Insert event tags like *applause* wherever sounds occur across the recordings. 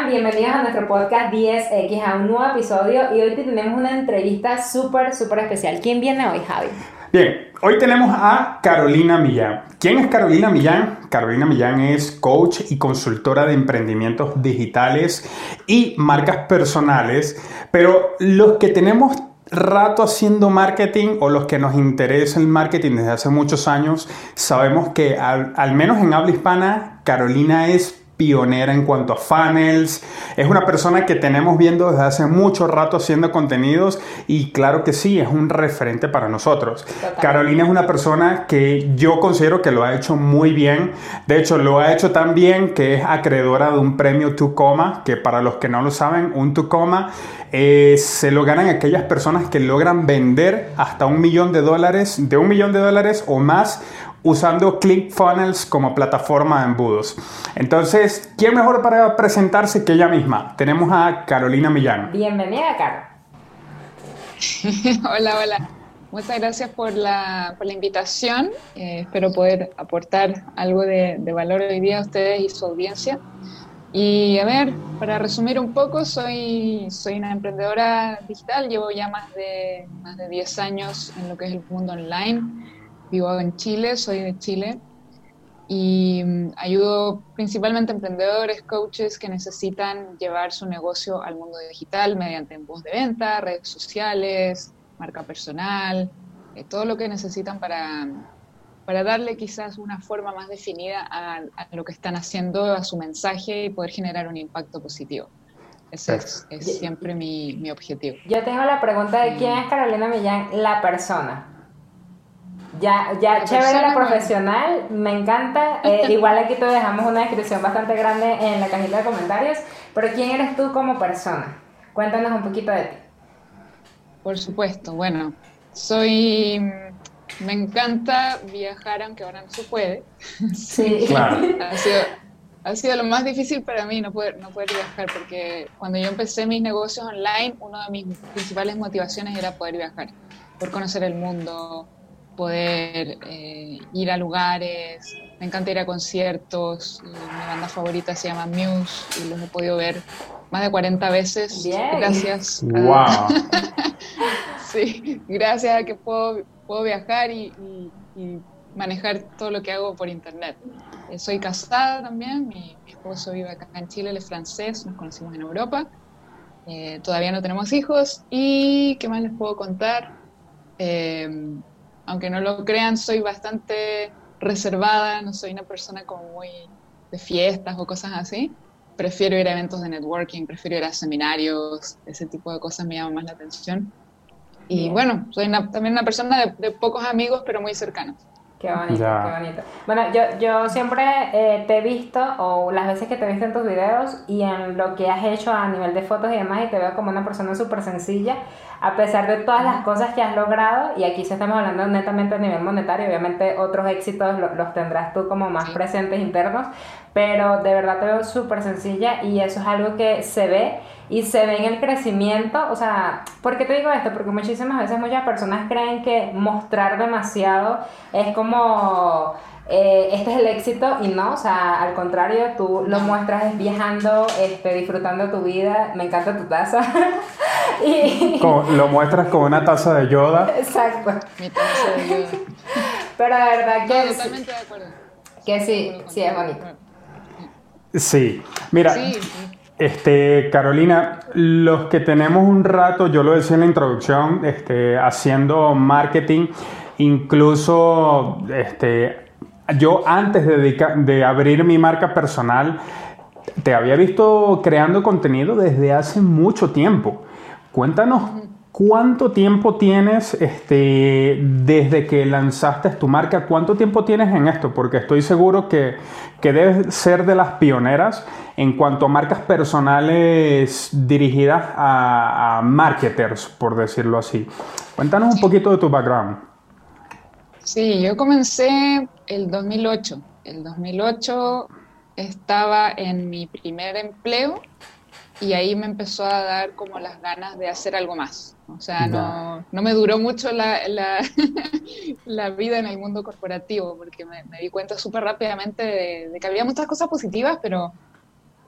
están? Bienvenidos a nuestro podcast 10X, a un nuevo episodio y hoy tenemos una entrevista súper, súper especial. ¿Quién viene hoy, Javi? Bien, hoy tenemos a Carolina Millán. ¿Quién es Carolina Millán? Carolina Millán es coach y consultora de emprendimientos digitales y marcas personales, pero los que tenemos rato haciendo marketing o los que nos interesa el marketing desde hace muchos años, sabemos que al, al menos en habla hispana, Carolina es pionera en cuanto a funnels. Es una persona que tenemos viendo desde hace mucho rato haciendo contenidos y claro que sí, es un referente para nosotros. Carolina es una persona que yo considero que lo ha hecho muy bien. De hecho, lo ha hecho tan bien que es acreedora de un premio Tucoma, que para los que no lo saben, un Tucoma eh, se lo ganan aquellas personas que logran vender hasta un millón de dólares, de un millón de dólares o más usando ClickFunnels como plataforma de embudos. Entonces, ¿quién mejor para presentarse que ella misma? Tenemos a Carolina Millán. Bienvenida, Caro. *laughs* hola, hola. Muchas gracias por la, por la invitación. Eh, espero poder aportar algo de, de, valor hoy día a ustedes y su audiencia. Y a ver, para resumir un poco, soy, soy una emprendedora digital, llevo ya más de, más de 10 años en lo que es el mundo online vivo en Chile, soy de Chile y mm, ayudo principalmente a emprendedores, coaches que necesitan llevar su negocio al mundo digital mediante voz de venta, redes sociales, marca personal, eh, todo lo que necesitan para, para darle quizás una forma más definida a, lo que están haciendo, a su mensaje y poder generar un impacto positivo. Ese es, es siempre mi, mi, objetivo. Yo tengo la pregunta de quién es Carolina Millán, la persona. Ya, ya chévere la profesional, me encanta. *laughs* Eh, igual aquí te dejamos una descripción bastante grande en la cajita de comentarios. Pero ¿quién eres tú como persona? Cuéntanos un poquito de ti. Por supuesto, bueno, soy. Me encanta viajar, aunque ahora no se puede. *laughs* Sí, claro. ha, sido, ha sido lo más difícil para mí no poder, no poder viajar, porque cuando yo empecé mis negocios online, una de mis principales motivaciones era poder viajar, por conocer el mundo, poder eh, ir a lugares, me encanta ir a conciertos, mi banda favorita se llama Muse y los he podido ver más de 40 veces gracias a, *laughs* sí, gracias a que puedo, puedo viajar y, manejar todo lo que hago por internet. Eh, soy casada también, mi, esposo vive acá en Chile, él es francés, nos conocimos en Europa. Eh, todavía no tenemos hijos y ¿qué más les puedo contar? Aunque no lo crean, soy bastante reservada, no soy una persona como muy de fiestas o cosas así. Prefiero ir a eventos de networking, prefiero ir a seminarios, ese tipo de cosas me llaman más la atención. Y bueno, soy también una persona de, pocos amigos, pero muy cercanos. Qué bonito, qué bonito. Bueno, yo, yo siempre eh, te he visto, o las veces que te he visto en tus videos y en lo que has hecho a nivel de fotos y demás, y te veo como una persona súper sencilla a pesar de todas las cosas que has logrado, y aquí se estamos hablando netamente a nivel monetario, obviamente otros éxitos los, tendrás tú como más presentes internos, pero de verdad te veo súper sencilla y eso es algo que se ve y se ve en el crecimiento, o sea, ¿por qué te digo esto? Porque muchísimas veces muchas personas creen que mostrar demasiado es como eh, este es el éxito y no, o sea, al contrario, tú lo muestras viajando, este, disfrutando tu vida, me encanta tu taza. *laughs* y... lo muestras con una taza de yoda. Exacto. Mi taza de yoda. Pero la verdad que... totalmente de acuerdo. Que sí, sí, es bonito. Sí, mira, este, Carolina, los que tenemos un rato, yo lo decía en la introducción, este, haciendo marketing, incluso este, yo antes de, de abrir mi marca personal, te había visto creando contenido desde hace mucho tiempo. Cuéntanos cuánto tiempo tienes este, desde que lanzaste tu marca, cuánto tiempo tienes en esto, porque estoy seguro que, que debes ser de las pioneras en cuanto a marcas personales dirigidas a, a marketers, por decirlo así. Cuéntanos un poquito de tu background. Sí, yo comencé el 2008. El 2008 estaba en mi primer empleo y ahí me empezó a dar como las ganas de hacer algo más. O sea, no, no me duró mucho la, la, *laughs* la, vida en el mundo corporativo porque me, di cuenta súper rápidamente de, que había muchas cosas positivas, pero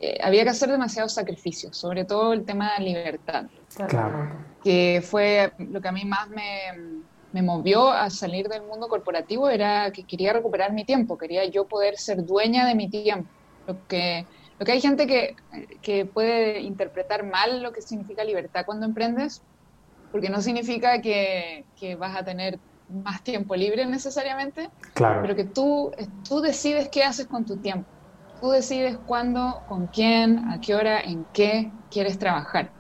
eh, había que hacer demasiados sacrificios, sobre todo el tema de libertad, que fue lo que a mí más me, me movió a salir del mundo corporativo, era que quería recuperar mi tiempo, quería yo poder ser dueña de mi tiempo. Lo que, lo que hay gente que, que puede interpretar mal lo que significa libertad cuando emprendes, porque no significa que, que vas a tener más tiempo libre necesariamente, claro. pero que tú, tú decides qué haces con tu tiempo. Tú decides cuándo, con quién, a qué hora, en qué quieres trabajar.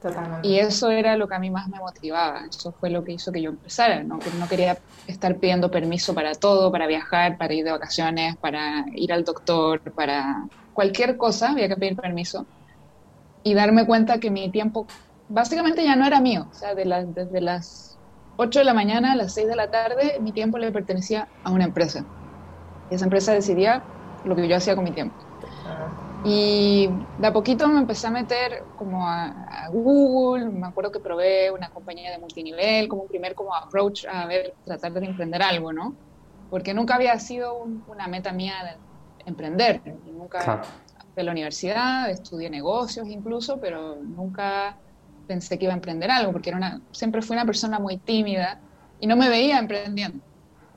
Totalmente. Y eso era lo que a mí más me motivaba. Eso fue lo que hizo que yo empezara. ¿no? Que no quería estar pidiendo permiso para todo, para viajar, para ir de vacaciones, para ir al doctor, para cualquier cosa, había que pedir permiso. Y darme cuenta que mi tiempo básicamente ya no era mío. O sea, de desde las 8 de la mañana a las 6 de la tarde, mi tiempo le pertenecía a una empresa. Y esa empresa decidía lo que yo hacía con mi tiempo. Y de a poquito me empecé a meter como a, Google, me acuerdo que probé una compañía de multinivel como un primer como approach a ver, tratar de emprender algo, ¿no? Porque nunca había sido una meta mía de emprender, nunca fui a la universidad, estudié negocios incluso, pero nunca pensé que iba a emprender algo, porque era una, siempre fui una persona muy tímida y no me veía emprendiendo.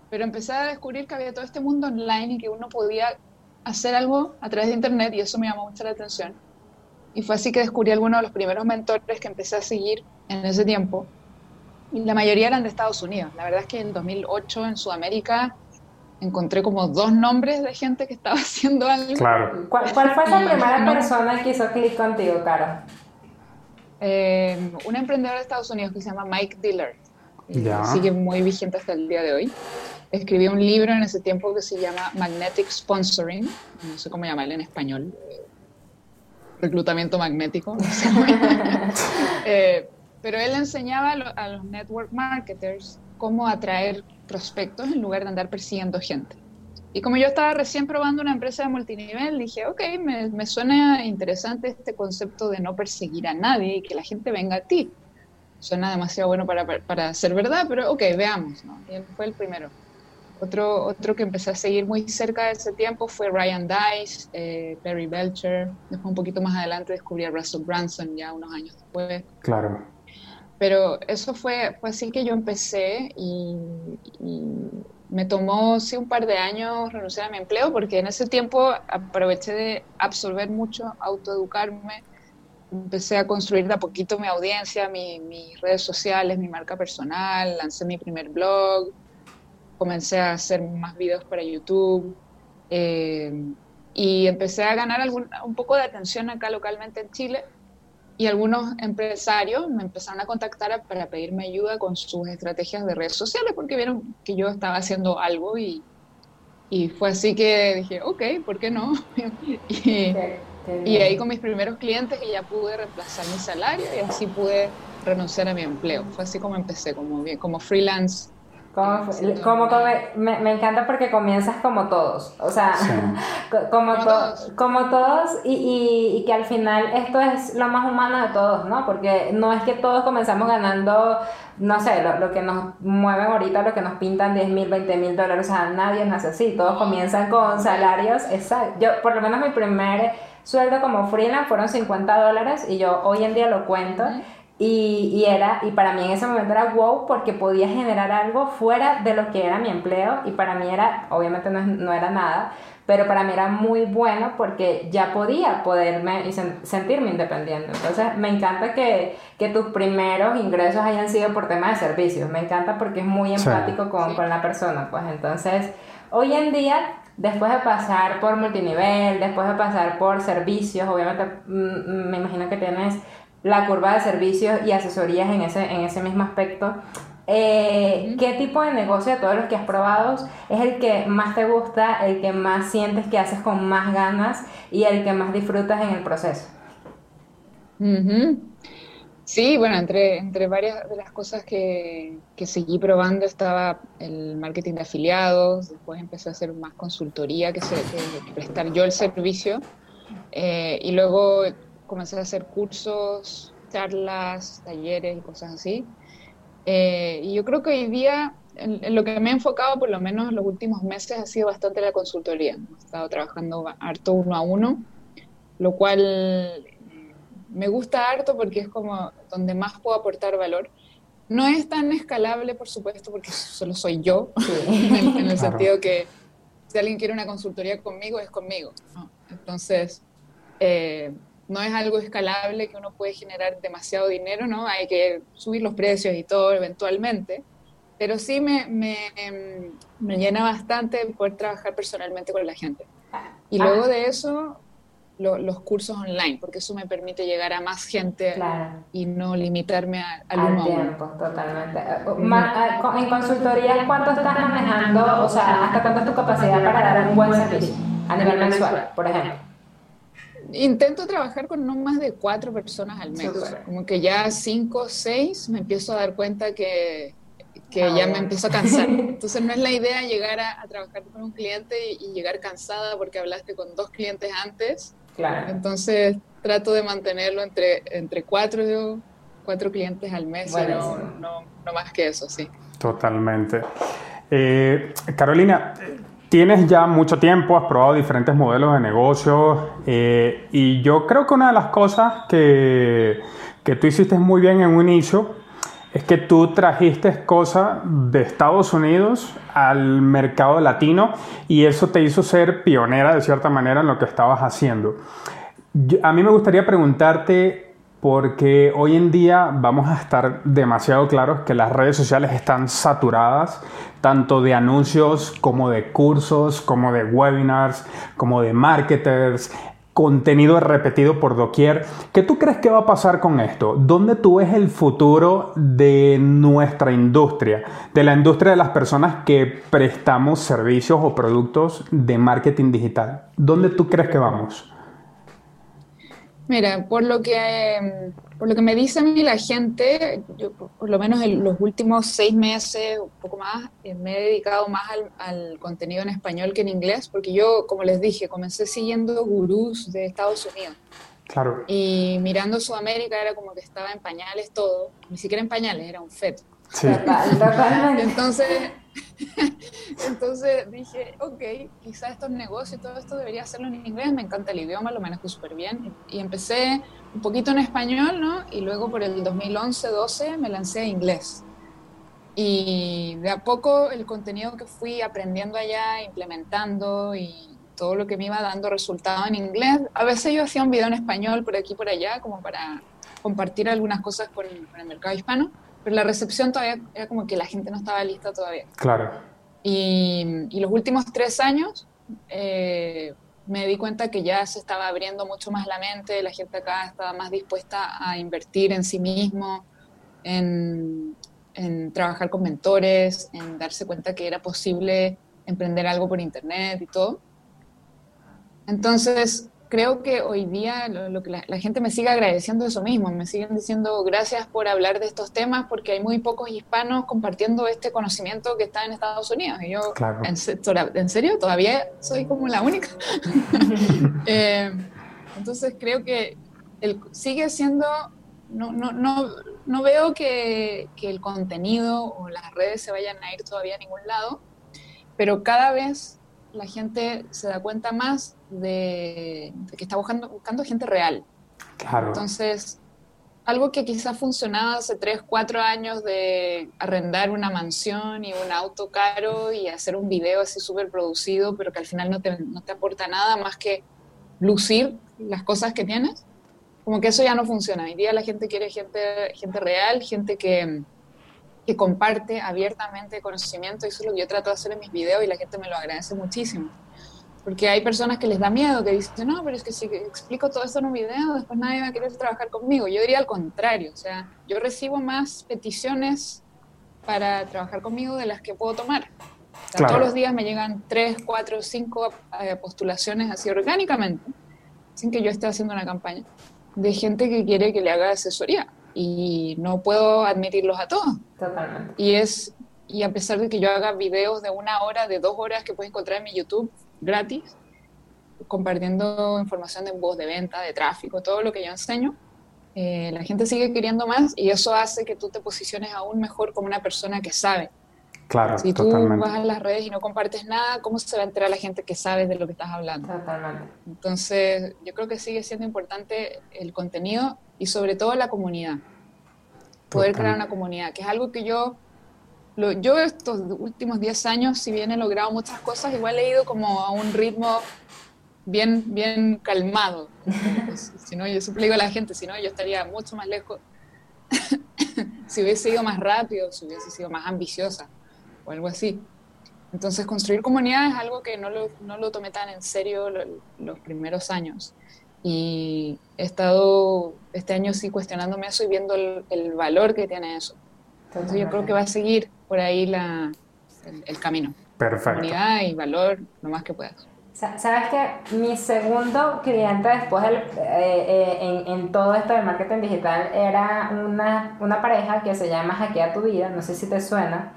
Pero empecé a descubrir que había todo este mundo online y que uno podía hacer algo a través de Internet y eso me llamó mucho la atención. Y fue así que descubrí algunos de los primeros mentores que empecé a seguir en ese tiempo. Y la mayoría eran de Estados Unidos. La verdad es que en 2008 en Sudamérica encontré como dos nombres de gente que estaba *laughs* haciendo algo. Claro. ¿Cuál, fue esa primera persona que hizo clic contigo, Caro? Eh, un emprendedor de Estados Unidos que se llama Mike Dillard. Sigue muy vigente hasta el día de hoy escribí un libro en ese tiempo que se llama Magnetic Sponsoring, no sé cómo llamarlo en español, reclutamiento magnético, *laughs* eh, pero él enseñaba a los network marketers cómo atraer prospectos en lugar de andar persiguiendo gente. Y como yo estaba recién probando una empresa de multinivel, dije, ok, me, me suena interesante este concepto de no perseguir a nadie y que la gente venga a ti. Suena demasiado bueno para, para, ser verdad, pero ok, veamos. ¿no? Y él fue el primero. Otro, otro que empecé a seguir muy cerca de ese tiempo fue Ryan Dice, eh, Perry Belcher. Después, un poquito más adelante, descubrí a Russell Branson ya unos años después. Claro. Pero eso fue, fue así que yo empecé y, me tomó sí un par de años renunciar a mi empleo porque en ese tiempo aproveché de absorber mucho, autoeducarme, empecé a construir de a poquito mi audiencia, mis redes sociales, mi marca personal, lancé mi primer blog, comencé a hacer más videos para YouTube eh, y empecé a ganar algún, un poco de atención acá localmente en Chile y algunos empresarios me empezaron a contactar para pedirme ayuda con sus estrategias de redes sociales porque vieron que yo estaba haciendo algo y, y fue así que dije, ok, ¿por qué no? *laughs* y, y ahí con mis primeros clientes que ya pude reemplazar mi salario y así pude renunciar a mi empleo. Fue así como empecé, como, como freelance como, me, me, encanta porque comienzas como todos, o sea, *laughs* como, todos. como todos y, y, que al final esto es lo más humano de todos, ¿no? Porque no es que todos comenzamos ganando, no sé, lo, lo que nos mueven ahorita, lo que nos pintan 10 mil, 20 mil dólares, o sea, nadie nace así, todos comienzan con salarios, exacto. Yo, por lo menos mi primer sueldo como freelance fueron 50 dólares y yo hoy en día lo cuento. Y, y, era, y para mí en ese momento era wow porque podía generar algo fuera de lo que era mi empleo y para mí era, obviamente no, no era nada, pero para mí era muy bueno porque ya podía poderme y sentirme independiente. Entonces me encanta que, que, tus primeros ingresos hayan sido por tema de servicios, me encanta porque es muy empático con, con la persona, pues. Entonces hoy en día después de pasar por multinivel, después de pasar por servicios, obviamente mm, me imagino que tienes la curva de servicios y asesorías en ese, en ese mismo aspecto. Eh, ¿Qué tipo de negocio de todos los que has probado es el que más te gusta, el que más sientes que haces con más ganas y el que más disfrutas en el proceso? Sí, bueno, entre, entre varias de las cosas que, que, seguí probando estaba el marketing de afiliados, después empecé a hacer más consultoría, que, se, prestar yo el servicio, eh, y luego comencé a hacer cursos, charlas, talleres y cosas así. Eh, y yo creo que hoy día en, lo que me he enfocado, por lo menos en los últimos meses, ha sido bastante la consultoría. He estado trabajando harto uno a uno lo cual me gusta harto porque es como donde más puedo aportar valor. No es tan escalable, por supuesto, porque solo soy yo, *laughs* en, el, sentido que si alguien quiere una consultoría conmigo, es conmigo. Entonces, eh, no es algo escalable que uno puede generar demasiado dinero, ¿no? Hay que subir los precios y todo eventualmente, pero sí me, me, me llena bastante poder trabajar personalmente con la gente. Y luego ah. de eso, los cursos online, porque eso me permite llegar a más gente y no limitarme al uno tiempo, totalmente. en consultoría, ¿cuánto estás manejando? O sea, ¿hasta cuánto es tu capacidad para dar un buen servicio a nivel mensual, por ejemplo? Intento trabajar con no más de cuatro personas al mes. Como que ya cinco o seis me empiezo a dar cuenta que, que ah, ya me empiezo a cansar. *laughs* Entonces no es la idea llegar a, trabajar con un cliente y, llegar cansada porque hablaste con dos clientes antes. Claro. Entonces trato de mantenerlo entre, entre cuatro, cuatro clientes al mes, no, no, no, más que eso, sí. Totalmente. Eh, Carolina, tienes ya mucho tiempo, has probado diferentes modelos de negocio eh, y yo creo que una de las cosas que, que tú hiciste muy bien en un inicio es que tú trajiste cosas de Estados Unidos al mercado latino y eso te hizo ser pionera de cierta manera en lo que estabas haciendo. a mí me gustaría preguntarte porque hoy en día vamos a estar demasiado claros que las redes sociales están saturadas tanto de anuncios como de cursos, como de webinars, como de marketers, contenido repetido por doquier. ¿Qué tú crees que va a pasar con esto? ¿Dónde tú ves el futuro de nuestra industria? De la industria de las personas que prestamos servicios o productos de marketing digital. ¿Dónde tú crees que vamos? Mira, por lo que, por lo que me dice a mí la gente, yo por lo menos en los últimos seis meses, un poco más, eh, me he dedicado más al, contenido en español que en inglés, porque yo, como les dije, comencé siguiendo gurús de Estados Unidos. Claro. Y mirando Sudamérica era como que estaba en pañales todo, ni siquiera en pañales, era un feto. Sí. Entonces, *laughs* Entonces dije, ok, quizá estos negocios y todo esto debería hacerlo en inglés, me encanta el idioma, lo manejo súper bien. Y empecé un poquito en español, ¿no? Y luego por el 2011-12 me lancé a inglés. Y de a poco el contenido que fui aprendiendo allá, implementando y todo lo que me iba dando resultado en inglés, a veces yo hacía un video en español por aquí y por allá, como para compartir algunas cosas con, con el mercado hispano pero la recepción todavía era como que la gente no estaba lista todavía. Claro. Y, y los últimos tres años eh, me di cuenta que ya se estaba abriendo mucho más la mente, la gente acá estaba más dispuesta a invertir en sí mismo, en, en trabajar con mentores, en darse cuenta que era posible emprender algo por internet y todo. Entonces, creo que hoy día lo, que la, gente me sigue agradeciendo eso mismo, me siguen diciendo gracias por hablar de estos temas porque hay muy pocos hispanos compartiendo este conocimiento que está en Estados Unidos. Y yo, ¿en, serio? Todavía soy como la única. *laughs* Eh, entonces creo que el, sigue siendo, no, no, no, no veo que, que el contenido o las redes se vayan a ir todavía a ningún lado, pero cada vez la gente se da cuenta más de, que está buscando, buscando gente real. Claro. Entonces, algo que quizás funcionaba hace 3, 4 años de arrendar una mansión y un auto caro y hacer un video así súper producido, pero que al final no te, no te aporta nada más que lucir las cosas que tienes, como que eso ya no funciona. Hoy día la gente quiere gente, gente real, gente que, que comparte abiertamente conocimiento, y eso es lo que yo trato de hacer en mis videos y la gente me lo agradece muchísimo. Porque hay personas que les da miedo, que dicen, no, pero es que si explico todo esto en un video, después nadie va a querer trabajar conmigo. Yo diría al contrario, o sea, yo recibo más peticiones para trabajar conmigo de las que puedo tomar. Todos los días me llegan tres, cuatro, cinco eh, postulaciones así orgánicamente, sin que yo esté haciendo una campaña, de gente que quiere que le haga asesoría y no puedo admitirlos a todos. Totalmente. Y es y a pesar de que yo haga videos de una hora, de dos horas que puedes encontrar en mi YouTube gratis, compartiendo información de voz de venta, de tráfico, todo lo que yo enseño, eh, la gente sigue queriendo más y eso hace que tú te posiciones aún mejor como una persona que sabe. Claro, si tú vas a las redes y no compartes nada, ¿cómo se va a enterar la gente que sabe de lo que estás hablando? Totalmente. Entonces, yo creo que sigue siendo importante el contenido y sobre todo la comunidad. Poder crear una comunidad, que es algo que yo, lo, yo estos últimos 10 años, si bien he logrado muchas cosas, igual he ido como a un ritmo bien, bien calmado. si no, yo siempre digo a la gente, si no, yo estaría mucho más lejos *coughs* si hubiese ido más rápido, si hubiese sido más ambiciosa o algo así. Entonces, construir comunidad es algo que no lo, no lo tomé tan en serio los primeros años. Y he estado este año sí cuestionándome eso y viendo el, valor que tiene eso. Entonces, yo creo que va a seguir por ahí la, el, camino. Perfecto. Comunidad y valor lo más que puedas. Sabes que mi segundo cliente después del, eh, eh, en, en, todo esto del marketing digital era una, una pareja que se llama Hackea tu vida, no sé si te suena.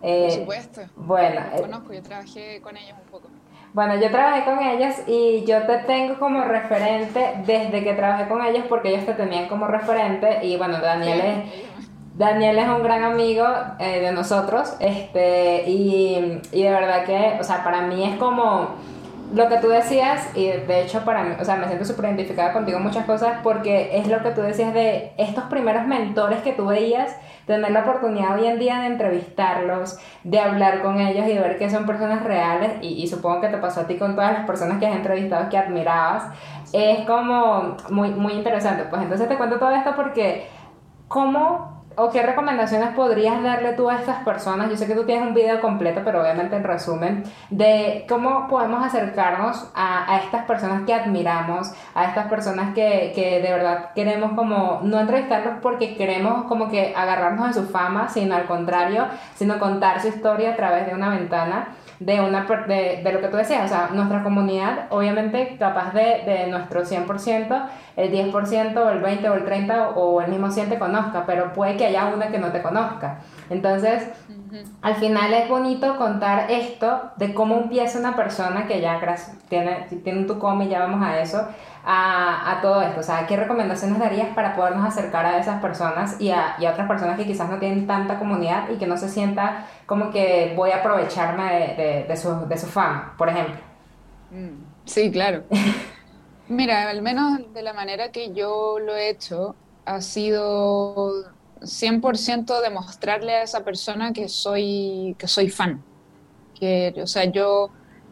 Eh, Por supuesto. Bueno. conozco, yo trabajé con ellos un poco. Bueno, yo trabajé con ellos y yo te tengo como referente desde que trabajé con ellos porque ellos te tenían como referente y bueno, Daniel es... Daniel es un gran amigo eh, de nosotros, este, y, y de verdad que, o sea, para mí es como, lo que tú decías, y de hecho para mí, o sea, me siento súper identificada contigo en muchas cosas porque es lo que tú decías de estos primeros mentores que tú veías, tener la oportunidad hoy en día de entrevistarlos, de hablar con ellos y ver que son personas reales, y, supongo que te pasó a ti con todas las personas que has entrevistado que admirabas, es como muy, muy interesante. Pues entonces te cuento todo esto porque, ¿cómo ¿O qué recomendaciones podrías darle tú a estas personas? Yo sé que tú tienes un video completo, pero obviamente en resumen, de cómo podemos acercarnos a, a estas personas que admiramos, a estas personas que, que, de verdad queremos como, no entrevistarlos porque queremos como que agarrarnos de su fama, sino al contrario, sino contar su historia a través de una ventana de, una, de, de, lo que tú decías, o sea, nuestra comunidad, obviamente, capaz de, de nuestro 100%, el 10% o el 20 o el 30 o el mismo 100 te conozca, pero puede que haya una que no te conozca. Entonces, al final es bonito contar esto de cómo empieza una persona que ya tiene, tiene tu cómic, ya vamos a eso, a, a, todo esto? O sea, ¿qué recomendaciones darías para podernos acercar a esas personas y a, y a, otras personas que quizás no tienen tanta comunidad y que no se sienta como que voy a aprovecharme de, de, su, de su fama, por ejemplo? Mm, sí, claro. *laughs* Mira, al menos de la manera que yo lo he hecho, ha sido 100% demostrarle a esa persona que soy, que soy fan. Que, o sea, yo,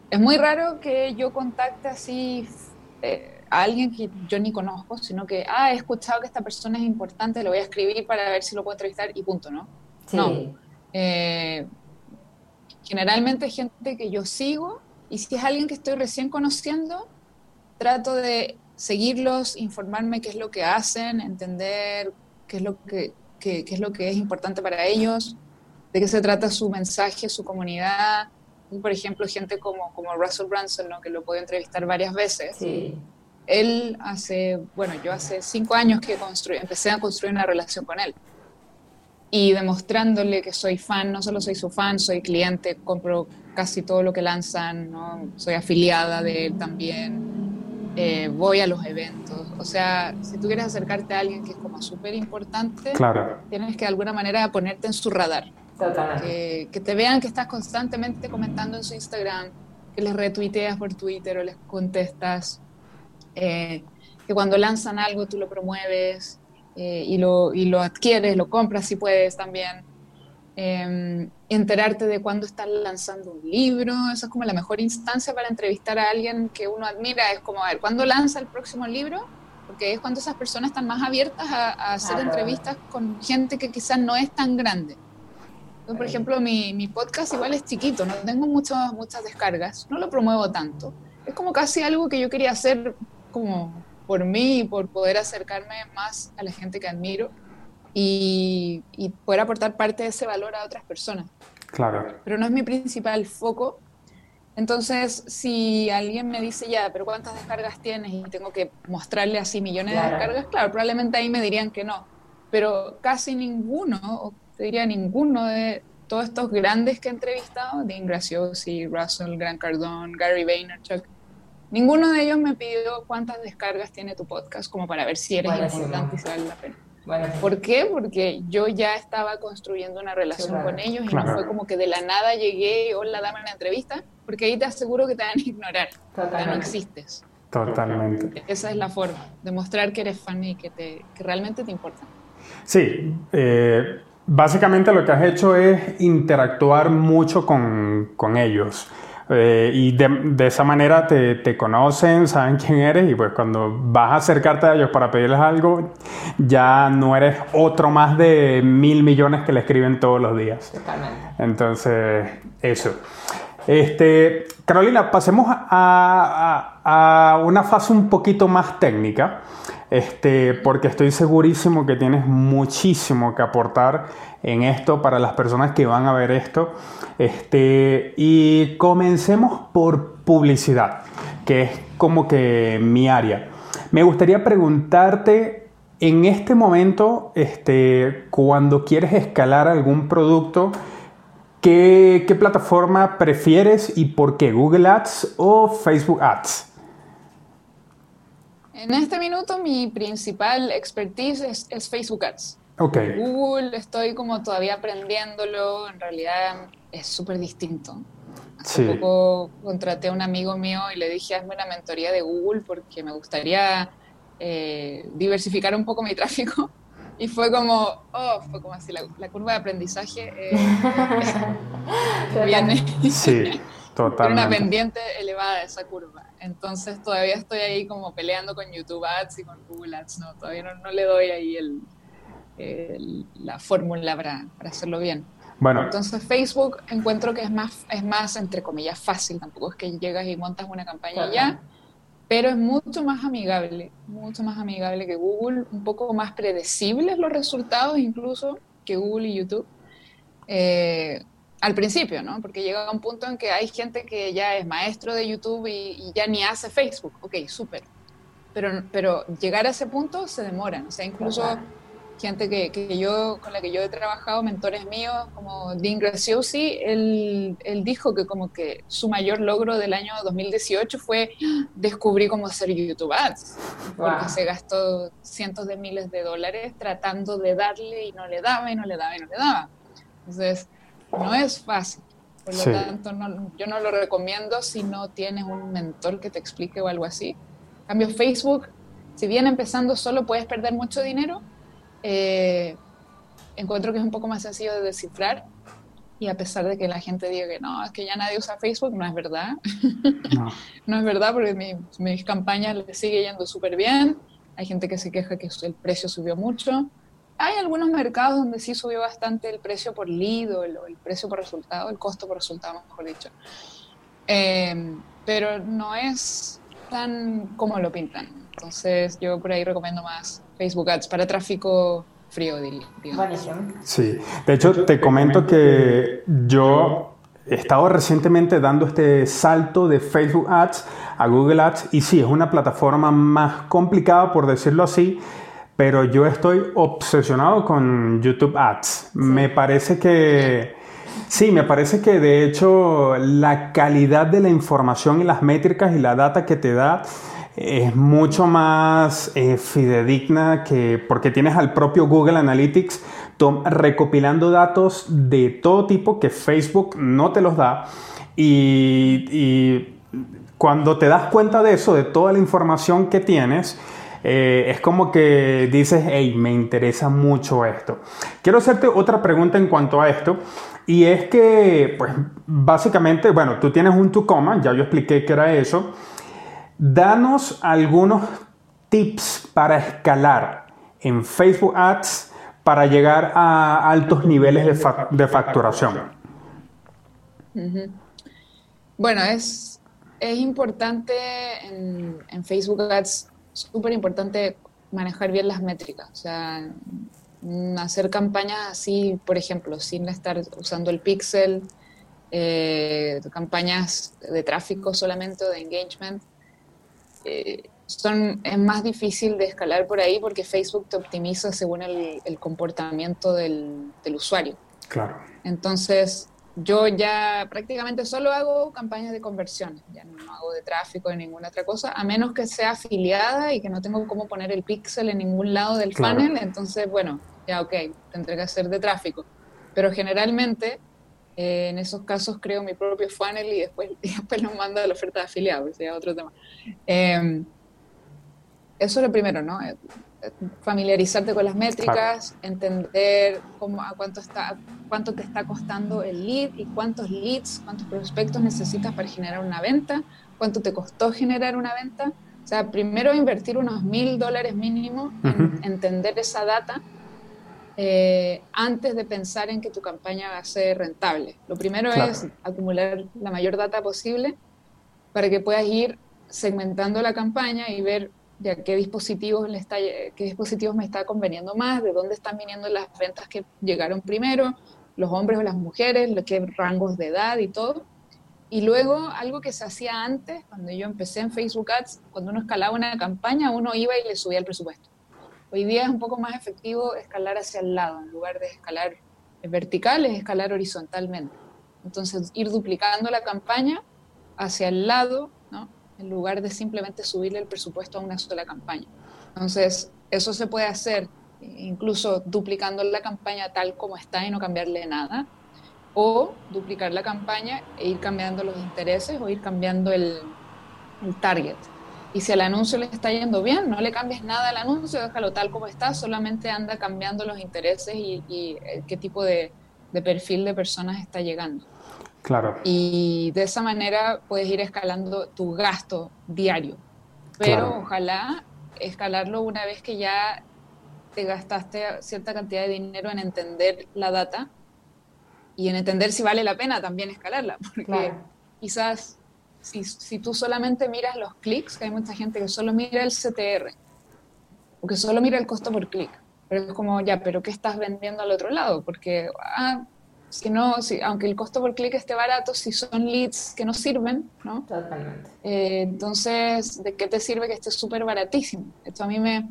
es muy raro que yo contacte así eh, a alguien que yo ni conozco, sino que, ah, he escuchado que esta persona es importante, lo voy a escribir para ver si lo puedo entrevistar y punto, ¿no? Sí. No. Eh, generalmente gente que yo sigo y si es alguien que estoy recién conociendo, trato de seguirlos, informarme qué es lo que hacen, entender qué es lo que, qué, es, lo que es importante para ellos, de qué se trata su mensaje, su comunidad. Por ejemplo, gente como, como Russell Brunson, ¿no? que lo puedo entrevistar varias veces. Sí. Él hace, bueno, yo hace cinco años que construí, empecé a construir una relación con él. Y demostrándole que soy fan, no solo soy su fan, soy cliente, compro casi todo lo que lanzan, ¿no? soy afiliada de él también eh, voy a los eventos. O sea, si tú quieres acercarte a alguien que es como súper importante, tienes que de alguna manera ponerte en su radar. Que, que, te vean que estás constantemente comentando en su Instagram, que les retuiteas por Twitter o les contestas, eh, que cuando lanzan algo tú lo promueves eh, y, lo, y lo adquieres, lo compras si puedes también. Em, enterarte de cuándo están lanzando un libro, esa es como la mejor instancia para entrevistar a alguien que uno admira, es como, a ver, ¿cuándo lanza el próximo libro? Porque es cuando esas personas están más abiertas a, hacer entrevistas con gente que quizás no es tan grande. por ejemplo, mi, mi, podcast igual es chiquito, no tengo muchas, muchas descargas, no lo promuevo tanto. Es como casi algo que yo quería hacer como por mí, por poder acercarme más a la gente que admiro y, poder aportar parte de ese valor a otras personas. Claro. Pero no es mi principal foco. Entonces, si alguien me dice ya, pero ¿cuántas descargas tienes? Y tengo que mostrarle así millones de descargas, claro, probablemente ahí me dirían que no. Pero casi ninguno, o te diría ninguno de todos estos grandes que he entrevistado, Dean Graciosi, Russell, Grant Cardone, Gary Vaynerchuk, ninguno de ellos me pidió cuántas descargas tiene tu podcast como para ver si eres importante y si vale la pena. ¿Por qué? Porque yo ya estaba construyendo una relación con ellos y no fue como que de la nada llegué, hola, dame una entrevista, porque ahí te aseguro que te van a ignorar, ya no existes. Totalmente. Esa es la forma, demostrar que eres fan y que, te, que realmente te importa. Sí, eh, básicamente lo que has hecho es interactuar mucho con, con ellos. Eh, y de, de, esa manera te, te, conocen, saben quién eres y pues cuando vas a acercarte a ellos para pedirles algo, ya no eres otro más de mil millones que le escriben todos los días. Totalmente. Entonces, eso. Este, Carolina, pasemos a, a, a una fase un poquito más técnica este, porque estoy segurísimo que tienes muchísimo que aportar en esto para las personas que van a ver esto. Este, y comencemos por publicidad, que es como que mi área. Me gustaría preguntarte en este momento, este, cuando quieres escalar algún producto, ¿qué, ¿qué plataforma prefieres y por qué? ¿Google Ads o Facebook Ads? En este minuto mi principal expertise es, Facebook Ads. Okay. Google estoy como todavía aprendiéndolo, en realidad es súper distinto. Hace poco contraté a un amigo mío y le dije, hazme una mentoría de Google porque me gustaría eh, diversificar un poco mi *laughs* tráfico. Y fue como, oh, fue como así, la, curva de aprendizaje eh, *laughs* *laughs* viene. Sí, totalmente. una pendiente elevada esa curva. Entonces todavía estoy ahí como peleando con YouTube Ads y con Google Ads, ¿no? Todavía no, le doy ahí el, la fórmula para, para, hacerlo bien. Bueno. Entonces Facebook encuentro que es más, es más, entre comillas, fácil. Tampoco es que llegas y montas una campaña y ya, pero es mucho más amigable, mucho más amigable que Google, un poco más predecibles los resultados incluso que Google y YouTube. Eh, al principio, ¿no? Porque llega un punto en que hay gente que ya es maestro de YouTube y, ya ni hace Facebook. Ok, súper. Pero, pero llegar a ese punto se demora. O sea, incluso gente que, que, yo, con la que yo he trabajado, mentores míos, como Dean Graziosi, él, él dijo que como que su mayor logro del año 2018 fue descubrir cómo hacer YouTube Ads. Porque se gastó cientos de miles de dólares tratando de darle y no le daba y no le daba y no le daba. Entonces, no es fácil. Por lo tanto, yo no lo recomiendo si no tienes un mentor que te explique o algo así. En cambio, Facebook, si bien empezando solo puedes perder mucho dinero, eh, encuentro que es un poco más sencillo de descifrar. Y a pesar de que la gente diga que no, es que ya nadie usa Facebook, no es verdad. No, *laughs* no es verdad porque mi, mis campañas le sigue yendo súper bien. Hay gente que se queja que el precio subió mucho hay algunos mercados donde sí subió bastante el precio por lead o el, precio por resultado, el costo por resultado, mejor dicho. Em, pero no es tan como lo pintan. Entonces yo por ahí recomiendo más Facebook Ads para tráfico frío, diría. Sí, de hecho te comento que yo he estado recientemente dando este salto de Facebook Ads a Google Ads y sí, es una plataforma más complicada por decirlo así pero yo estoy obsesionado con YouTube Ads. Me parece que... Sí, me parece que de hecho la calidad de la información y las métricas y la data que te da es mucho más eh, fidedigna que porque tienes al propio Google Analytics recopilando datos de todo tipo que Facebook no te los da y, y cuando te das cuenta de eso, de toda la información que tienes, eh, es como que dices, hey, me interesa mucho esto. Quiero hacerte otra pregunta en cuanto a esto. Y es que, pues, básicamente, bueno, tú tienes un Tucoma, ya yo expliqué qué era eso. Danos algunos tips para escalar en Facebook Ads para llegar a altos niveles de, facturación. Bueno, es, es importante en, Facebook Ads súper importante manejar bien las métricas, o sea, mm, hacer campañas así, por ejemplo, sin estar usando el pixel, eh, campañas de tráfico solamente o de engagement, eh, son, es más difícil de escalar por ahí porque Facebook te optimiza según el, comportamiento del, del, usuario. Claro. Entonces, yo ya prácticamente solo hago campañas de conversión, ya no hago de tráfico de ninguna otra cosa, a menos que sea afiliada y que no tengo cómo poner el pixel en ningún lado del funnel, entonces, bueno, ya ok, tendré que hacer de tráfico. Pero generalmente, eh, en esos casos, creo mi propio funnel y después, *laughs* después lo mando a la oferta de afiliado, ese es otro tema. Em, eso es lo primero, ¿no? Familiarizarte con las métricas, entender cómo, a cuánto, está, cuánto te está costando el lead y cuántos leads, cuántos prospectos necesitas para generar una venta, cuánto te costó generar una venta. O sea, primero invertir unos mil dólares mínimo en entender esa data eh, antes de pensar en que tu campaña va a ser rentable. Lo primero es acumular la mayor data posible para que puedas ir segmentando la campaña y ver qué dispositivos, le está, qué dispositivos me está conveniendo más, de dónde están viniendo las ventas que llegaron primero, los hombres o las mujeres, qué rangos de edad y todo. Y luego algo que se hacía antes, cuando yo empecé en Facebook Ads, cuando uno escalaba una campaña, uno iba y le subía el presupuesto. Hoy día es un poco más efectivo escalar hacia el lado, en lugar de escalar vertical, es escalar horizontalmente. Entonces, ir duplicando la campaña hacia el lado en lugar de simplemente subirle el presupuesto a una sola campaña. Entonces, eso se puede hacer incluso duplicando la campaña tal como está y no cambiarle nada, o duplicar la campaña e ir cambiando los intereses o ir cambiando el, el target. Y si al anuncio le está yendo bien, no le cambies nada al anuncio, déjalo tal como está, solamente anda cambiando los intereses y, eh, qué tipo de, de perfil de personas está llegando. Claro. Y de esa manera puedes ir escalando tu gasto diario. Pero ojalá escalarlo una vez que ya te gastaste cierta cantidad de dinero en entender la data y en entender si vale la pena también escalarla. *laughs* Porque quizás si, si, tú solamente miras los clics, que hay mucha gente que solo mira el CTR o que solo mira el costo por clic, pero es como, ya, pero ¿qué estás vendiendo al otro lado? Porque, ah, si no, si, aunque el costo por clic esté barato, si son leads que no sirven, ¿no? Totalmente. Eh, entonces, ¿de qué te sirve que esté súper baratísimo? Esto a mí me,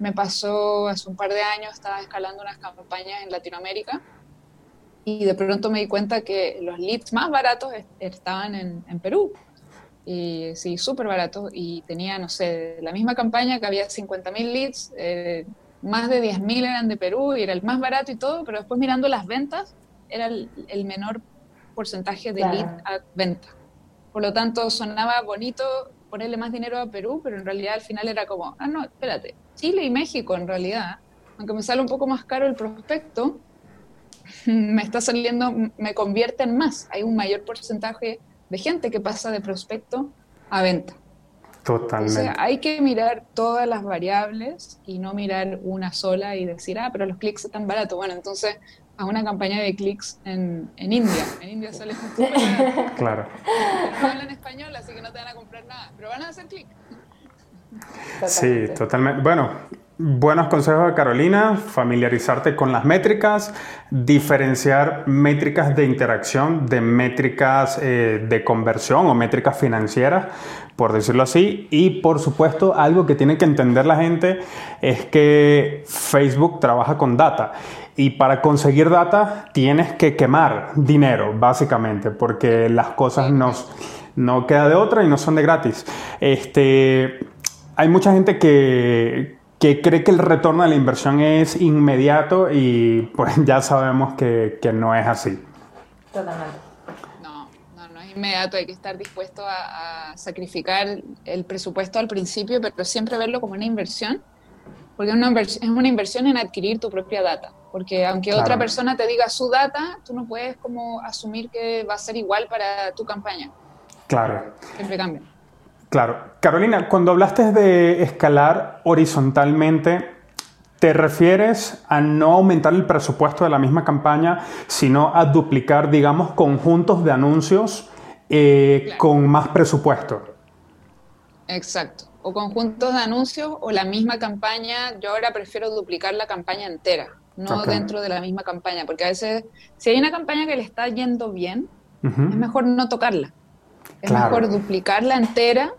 me pasó hace un par de años, estaba escalando unas campañas en Latinoamérica y de pronto me di cuenta que los leads más baratos estaban en, en Perú. Y sí, súper baratos. Y tenía, no sé, la misma campaña que había 50.000 leads, eh, más de 10.000 eran de Perú y era el más barato y todo, pero después mirando las ventas, era el, menor porcentaje de lead a venta. Por lo tanto, sonaba bonito ponerle más dinero a Perú, pero en realidad al final era como, ah, no, espérate, Chile y México en realidad, aunque me sale un poco más caro el prospecto, *laughs* me está saliendo, me convierte en más. Hay un mayor porcentaje de gente que pasa de prospecto a venta. Totalmente. O sea, hay que mirar todas las variables y no mirar una sola y decir, ah, pero los clics están baratos. Bueno, entonces a una campaña de clics en, en India. En India sale súper *laughs* Claro. No hablan español, así que no te van a comprar nada, pero van a hacer clic. Sí, totalmente. Bueno, buenos consejos de Carolina, familiarizarte con las métricas, diferenciar métricas de interacción de métricas eh, de conversión o métricas financieras, por decirlo así. Y por supuesto, algo que tiene que entender la gente es que Facebook trabaja con data y para conseguir data tienes que quemar dinero, básicamente, porque las cosas no, no queda de otra y no son de gratis. Este, hay mucha gente que, que cree que el retorno de la inversión es inmediato y pues *laughs* ya sabemos que, que no es así. Totalmente. No, no, no es inmediato, hay que estar dispuesto a, a sacrificar el presupuesto al principio, pero siempre verlo como una inversión porque es una inversión en adquirir tu propia data, porque aunque otra persona te diga su data, tú no puedes como asumir que va a ser igual para tu campaña. Claro. Siempre cambia. Claro. Carolina, cuando hablaste de escalar horizontalmente, ¿te refieres a no aumentar el presupuesto de la misma campaña, sino a duplicar, digamos, conjuntos de anuncios eh, con más presupuesto? Exacto o conjuntos de anuncios o la misma campaña, yo ahora prefiero duplicar la campaña entera, no dentro de la misma campaña, porque a veces si hay una campaña que le está yendo bien, es mejor no tocarla. Es mejor duplicarla entera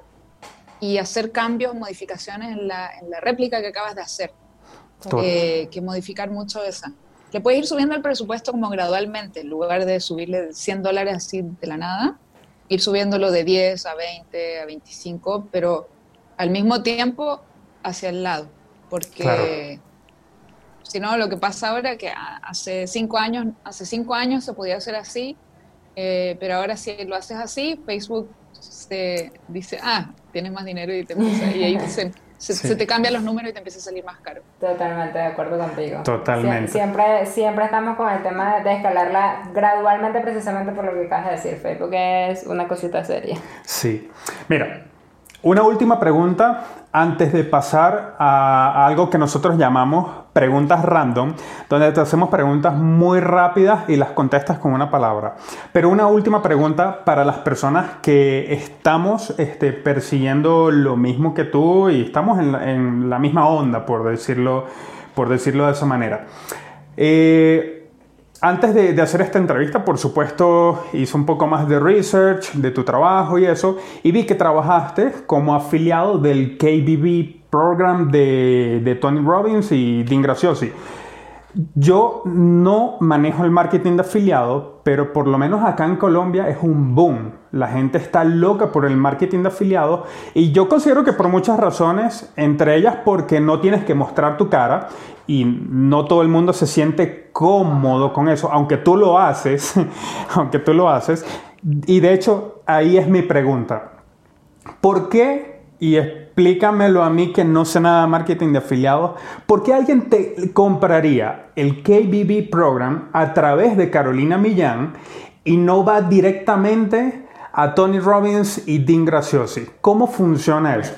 y hacer cambios, modificaciones en la, en la réplica que acabas de hacer, que, que, modificar mucho esa. le puedes ir subiendo el presupuesto como gradualmente, en lugar de subirle 100 dólares así de la nada, ir subiéndolo de 10 a 20, a 25, pero al mismo tiempo hacia el lado, porque si no, lo que pasa ahora es que hace cinco años, hace cinco años se podía hacer así, eh, pero ahora si lo haces así, Facebook se dice, ah, tienes más dinero y, te empieza, y ahí se, te cambian los números y te empieza a salir más caro. Totalmente de acuerdo contigo. Totalmente. siempre, siempre estamos con el tema de escalarla gradualmente precisamente por lo que acabas de decir. Facebook es una cosita seria. Sí. Mira, una última pregunta antes de pasar a, algo que nosotros llamamos preguntas random, donde te hacemos preguntas muy rápidas y las contestas con una palabra. Pero una última pregunta para las personas que estamos este, persiguiendo lo mismo que tú y estamos en la, misma onda, por decirlo, por decirlo de esa manera. Eh, antes de, hacer esta entrevista, por supuesto, hice un poco más de research de tu trabajo y eso, y vi que trabajaste como afiliado del KBB Program de, de Tony Robbins y Dean Graciosi. Yo no manejo el marketing de afiliado, pero por lo menos acá en Colombia es un boom. La gente está loca por el marketing de afiliado y yo considero que por muchas razones, entre ellas porque no tienes que mostrar tu cara y no todo el mundo se siente cómodo con eso, aunque tú lo haces, *laughs* aunque tú lo haces. Y de hecho, ahí es mi pregunta. ¿Por qué y explícamelo a mí que no sé nada de marketing de afiliados. ¿Por qué alguien te compraría el KBB Program a través de Carolina Millán y no va directamente a Tony Robbins y Dean Graciosi? ¿Cómo funciona eso?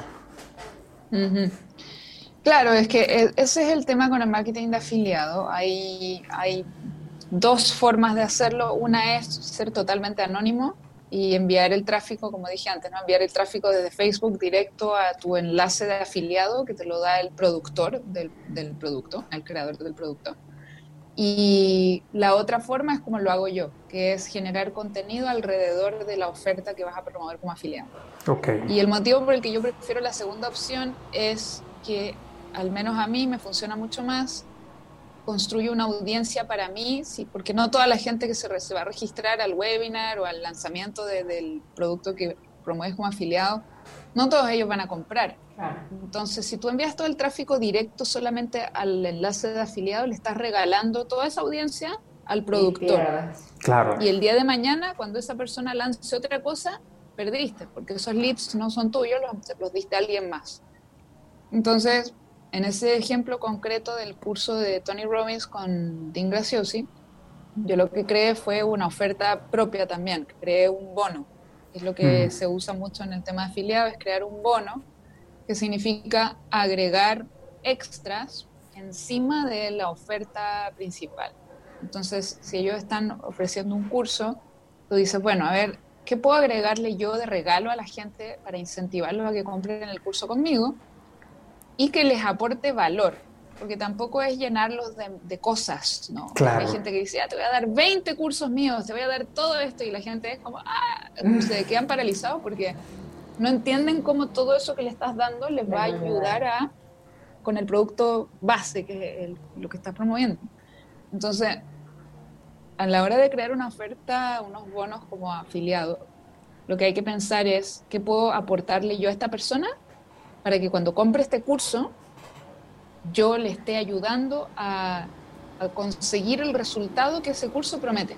Claro, es que e, ese es el tema con el marketing de afiliado. Hay, hay dos formas de hacerlo. Una es ser totalmente anónimo y enviar el tráfico, como dije antes, ¿no? enviar el tráfico desde Facebook directo a tu enlace de afiliado que te lo da el productor del, del, producto, el creador del producto. Y la otra forma es como lo hago yo, que es generar contenido alrededor de la oferta que vas a promover como afiliado. Okay. Y el motivo por el que yo prefiero la segunda opción es que al menos a mí me funciona mucho más construye una audiencia para mí, sí, porque no toda la gente que se, va a registrar al webinar o al lanzamiento del producto que promueves como afiliado, no todos ellos van a comprar. Entonces, si tú envías todo el tráfico directo solamente al enlace de afiliado, le estás regalando toda esa audiencia al productor. claro. Y el día de mañana, cuando esa persona lance otra cosa, perdiste, porque esos leads no son tuyos, los, los diste a alguien más. Entonces, en ese ejemplo concreto del curso de Tony Robbins con Dean Graciosi, yo lo que creé fue una oferta propia también, creé un bono, es lo que se usa mucho en el tema de afiliado, es crear un bono, que significa agregar extras encima de la oferta principal. Entonces, si ellos están ofreciendo un curso, tú dices, bueno, a ver, ¿qué puedo agregarle yo de regalo a la gente para incentivarlos a que compren el curso conmigo? Y que les aporte valor, porque tampoco es llenarlos de, cosas, ¿no? Hay gente que dice, ah, te voy a dar 20 cursos míos, te voy a dar todo esto, y la gente es como, ah, se quedan paralizados porque no entienden cómo todo eso que le estás dando les va a ayudar a, con el producto base, que es lo que estás promoviendo. Entonces, a la hora de crear una oferta, unos bonos como afiliado, lo que hay que pensar es, ¿qué puedo aportarle yo a esta persona para que cuando compre este curso yo le esté ayudando a, conseguir el resultado que ese curso promete.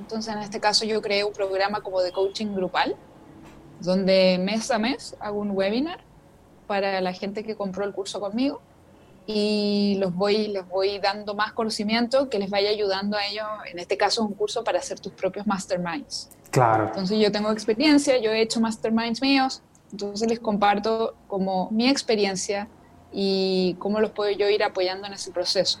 Entonces, en este caso, yo creé un programa como de coaching grupal, donde mes a mes hago un webinar para la gente que compró el curso conmigo y los voy, les voy dando más conocimiento que les vaya ayudando a ellos. En este caso, es un curso para hacer tus propios masterminds. Claro. Entonces, yo tengo experiencia, yo he hecho masterminds míos, entonces les comparto como mi experiencia y cómo los puedo yo ir apoyando en ese proceso.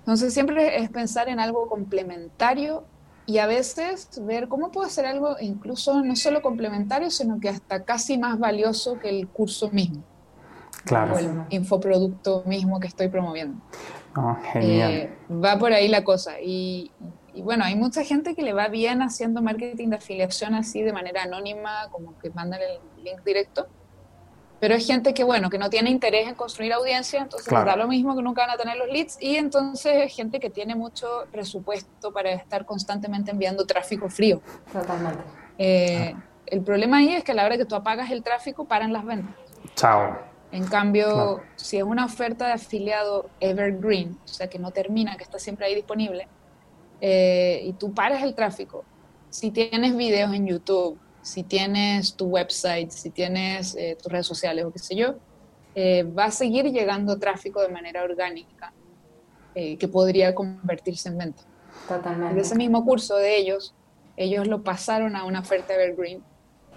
Entonces siempre es pensar en algo complementario y a veces ver cómo puedo hacer algo incluso no solo complementario, sino que hasta casi más valioso que el curso mismo. Claro. O el infoproducto mismo que estoy promoviendo. Oh, genial. Eh, va por ahí la cosa. Y, y bueno, hay mucha gente que le va bien haciendo marketing de afiliación así de manera anónima, como que mandan el link directo. Pero es gente que, bueno, que no tiene interés en construir audiencia, entonces da lo mismo que nunca van a tener los leads. Y entonces es gente que tiene mucho presupuesto para estar constantemente enviando tráfico frío. Totalmente. Eh, el problema ahí es que a la hora que tú apagas el tráfico, paran las ventas. Chao. En cambio, si es una oferta de afiliado evergreen, o sea, que no termina, que está siempre ahí disponible, eh, y tú paras el tráfico, si tienes videos en YouTube, si tienes tu website, si tienes eh, tus redes sociales o qué sé yo, eh, va a seguir llegando tráfico de manera orgánica que podría convertirse en venta. Totalmente. De ese mismo curso de ellos, ellos lo pasaron a una oferta evergreen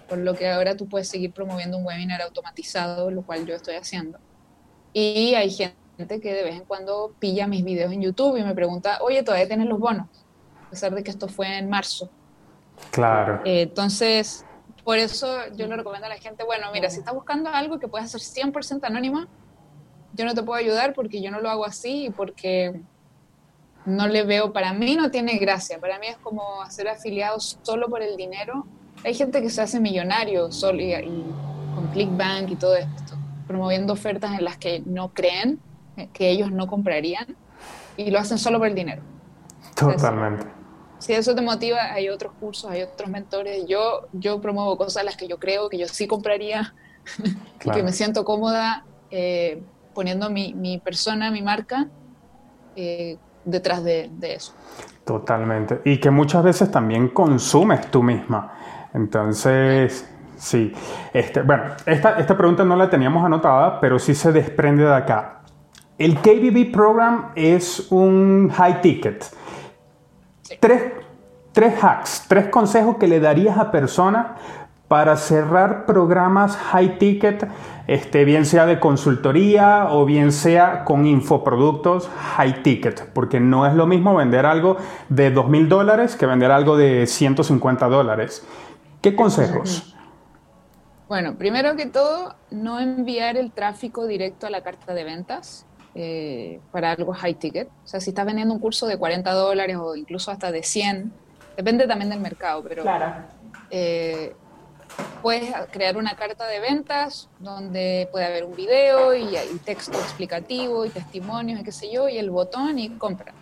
por lo que ahora tú puedes seguir promoviendo un webinar automatizado, lo cual yo estoy haciendo. Y hay gente que de vez en cuando pilla mis videos en YouTube y me pregunta, oye, todavía tienes los bonos, a pesar de que esto fue en marzo. Claro. Eh, entonces, por eso yo le recomiendo a la gente, bueno, mira, si estás buscando algo que pueda ser 100% anónima, yo no te puedo ayudar porque yo no lo hago así y porque no le veo, para mí no tiene gracia, para mí es como hacer afiliados solo por el dinero hay gente que se hace millonario solo y, con ClickBank y todo esto, promoviendo ofertas en las que no creen, que ellos no comprarían, y lo hacen solo por el dinero. Totalmente. si eso te motiva, hay otros cursos, hay otros mentores. Yo, yo promuevo cosas en las que yo creo que yo sí compraría *laughs* y que me siento cómoda eh, poniendo mi, mi, persona, mi marca eh, detrás de, de, eso. Totalmente. Y que muchas veces también consumes tú misma. Entonces, sí. Este, bueno, esta, esta pregunta no la teníamos anotada, pero sí se desprende de acá. El KBB Program es un high ticket. Tres, tres hacks, tres consejos que le darías a personas para cerrar programas high ticket, este, bien sea de consultoría o bien sea con infoproductos high ticket, porque no es lo mismo vender algo de $2,000 mil dólares que vender algo de 150 dólares. ¿Qué consejos? Bueno, primero que todo, no enviar el tráfico directo a la carta de ventas eh, para algo high ticket. O sea, si estás vendiendo un curso de 40 dólares o incluso hasta de 100, depende también del mercado, pero claro. Eh, puedes crear una carta de ventas donde puede haber un video y, y texto explicativo y testimonios y qué sé yo, y el botón y compra.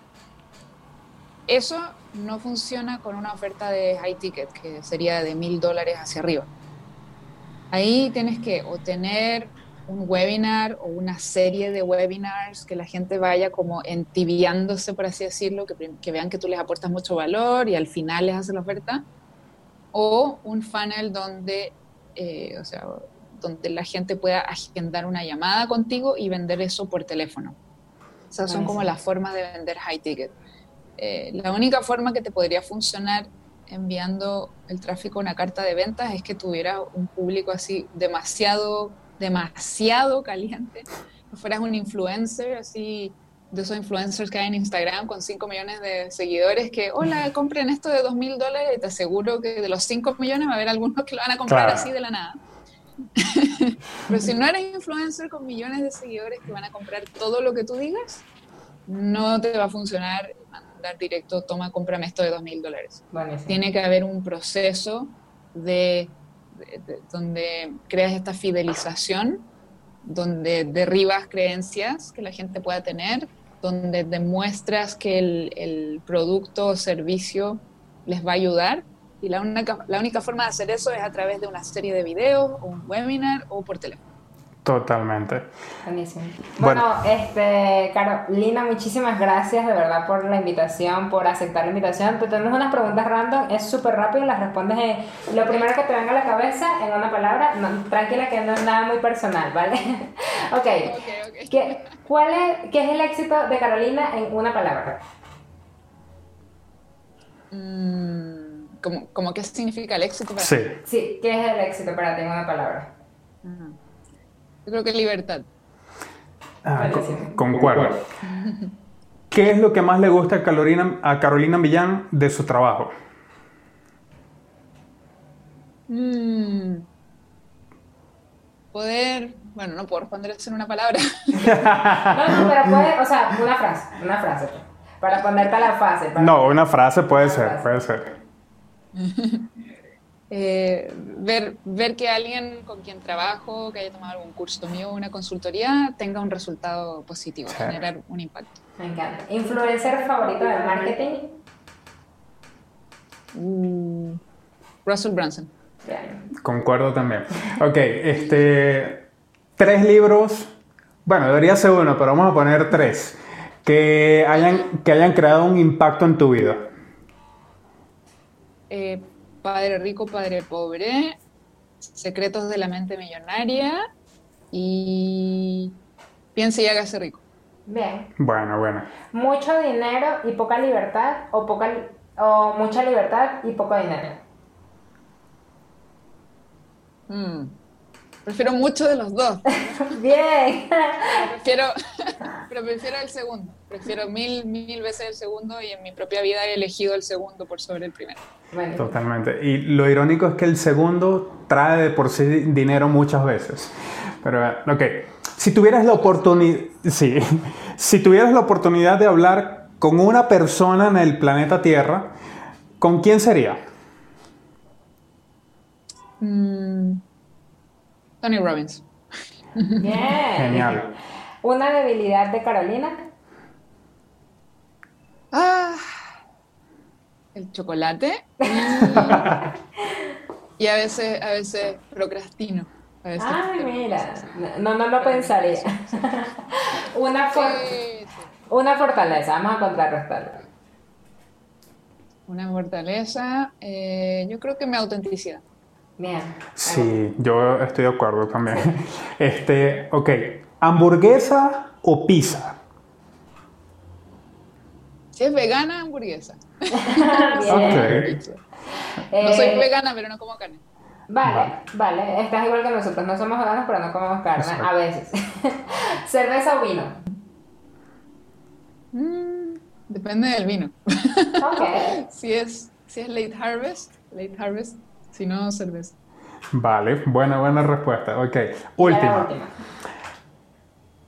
Eso no funciona con una oferta de high ticket, que sería de mil dólares hacia arriba. Ahí tienes que obtener un webinar o una serie de webinars que la gente vaya como entibiándose, por así decirlo, que, vean que tú les aportas mucho valor y al final les haces la oferta, o un funnel donde, eh, o sea, donde la gente pueda agendar una llamada contigo y vender eso por teléfono. Esas son como las formas de vender high ticket. Eh, la única forma que te podría funcionar enviando el tráfico a una carta de ventas es que tuviera un público así demasiado, demasiado caliente, que fueras un influencer así de esos influencers que hay en Instagram con 5 millones de seguidores que, hola, compren esto de 2 mil dólares y te aseguro que de los 5 millones va a haber algunos que lo van a comprar así de la nada. *laughs* Pero si no eres influencer con millones de seguidores que van a comprar todo lo que tú digas, no te va a funcionar directo, toma, cómprame esto de dos mil dólares. Tiene que haber un proceso de, donde creas esta fidelización, donde derribas creencias que la gente pueda tener, donde demuestras que el, producto o servicio les va a ayudar. Y la única, la única forma de hacer eso es a través de una serie de videos, o un webinar o por teléfono. Totalmente. Buenísimo. Bueno, este, Carolina, muchísimas gracias de verdad por la invitación, por aceptar la invitación. Te tenemos unas preguntas random, es súper rápido, las respondes en lo primero que te venga a la cabeza en una palabra. tranquila que no es nada muy personal, ¿vale? *laughs* ok. okay, okay. ¿Qué, cuál es, ¿Qué es el éxito de Carolina en una palabra? Mm, ¿cómo, qué significa el éxito para sí. ti? Sí, ¿qué es el éxito para ti en una palabra? Yo creo que libertad. Ah, concuerdo. *laughs* ¿Qué es lo que más le gusta a Carolina, a Carolina Millán de su trabajo? Mm. Poder, bueno, no puedo responder eso en una palabra. *laughs* no, no, pero puede, o sea, una frase, una frase, para ponerte a la fase. No, una frase puede ser, puede ser. *laughs* eh, ver, ver que alguien con quien trabajo, que haya tomado algún curso mío una consultoría, tenga un resultado positivo, generar un impacto. Me encanta. ¿Influencer favorito de marketing? Mm, Russell Brunson. Concuerdo también. Ok, este, tres libros, bueno, debería ser uno, pero vamos a poner tres, que hayan, que hayan creado un impacto en tu vida. Eh, padre rico, Padre pobre, Secretos de la mente millonaria y Piense y hágase rico. Bien. Bueno, bueno. Mucho dinero y poca libertad o poca o mucha libertad y poco dinero. Mm. Prefiero mucho de los dos. *laughs* Bien. Prefiero, *laughs* pero prefiero el segundo. Prefiero mil, mil veces el segundo y en mi propia vida he elegido el segundo por sobre el primero. Totalmente. Y lo irónico es que el segundo trae de por sí dinero muchas veces. Pero, ok. Si tuvieras la oportunidad, sí, *laughs* si tuvieras la oportunidad de hablar con una persona en el planeta Tierra, ¿con quién sería? Mm, Tony Robbins. Bien. Genial. ¿Una debilidad de Carolina? Ah, el chocolate. *laughs* y a veces, a veces procrastino. Ay, mira, no, no lo pensaría. una, una fortaleza, vamos a contrarrestarlo. Una fortaleza, eh, yo creo que mi autenticidad. Bien. Sí, yo estoy de acuerdo también. *laughs* Este, ok, ¿hamburguesa o pizza? Si es vegana, hamburguesa. *laughs* Bien. No soy eh, vegana, pero no como carne. Vale, vale, estás igual que nosotros, no somos veganos, pero no comemos carne, a veces. *laughs* ¿Cerveza o vino? Mm, depende del vino. Ok. si, es, si es late harvest, late harvest, si no, cerveza. Vale, buena, buena respuesta. Ok, última.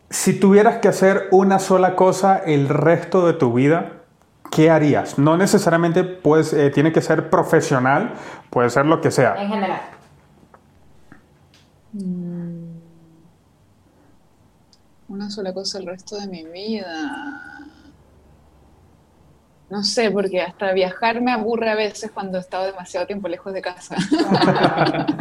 Si tuvieras que hacer una sola cosa el resto de tu vida, ¿qué harías? No necesariamente pues, eh, tiene que ser profesional, puede ser lo que sea. En general. Mm. Una sola cosa el resto de mi vida. No sé, porque hasta viajar me aburre a veces cuando he estado demasiado tiempo lejos de casa. *laughs*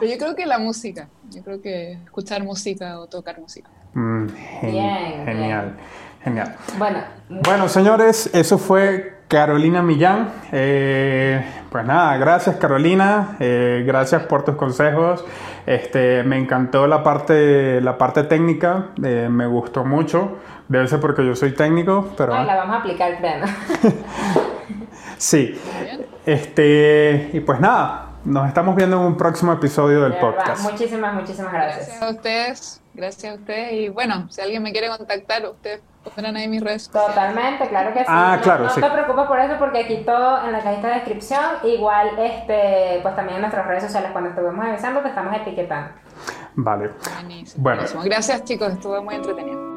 Pero yo creo que la música, yo creo que escuchar música o tocar música. Mm, genial. Genial. Bueno. Bueno, señores, eso fue Carolina Millán. Eh, pues nada, gracias Carolina, eh, gracias por tus consejos. Este, me encantó la parte, la parte técnica, eh, me gustó mucho. Debe ser porque yo soy técnico, pero... la vamos a aplicar, pleno. *laughs* sí. Este, y pues nada, nos estamos viendo en un próximo episodio del podcast. Muchísimas, muchísimas gracias. Gracias a ustedes, gracias a ustedes. Y bueno, si alguien me quiere contactar, ustedes pondrán ahí mis redes. Totalmente, claro que sí. Ah, claro, no, sí. te preocupes por eso porque aquí todo en la cajita de descripción, igual este, pues también en nuestras redes sociales cuando estuvimos avisando te estamos etiquetando. Vale. Buenísimo, bueno. Gracias chicos, estuvo muy entretenido.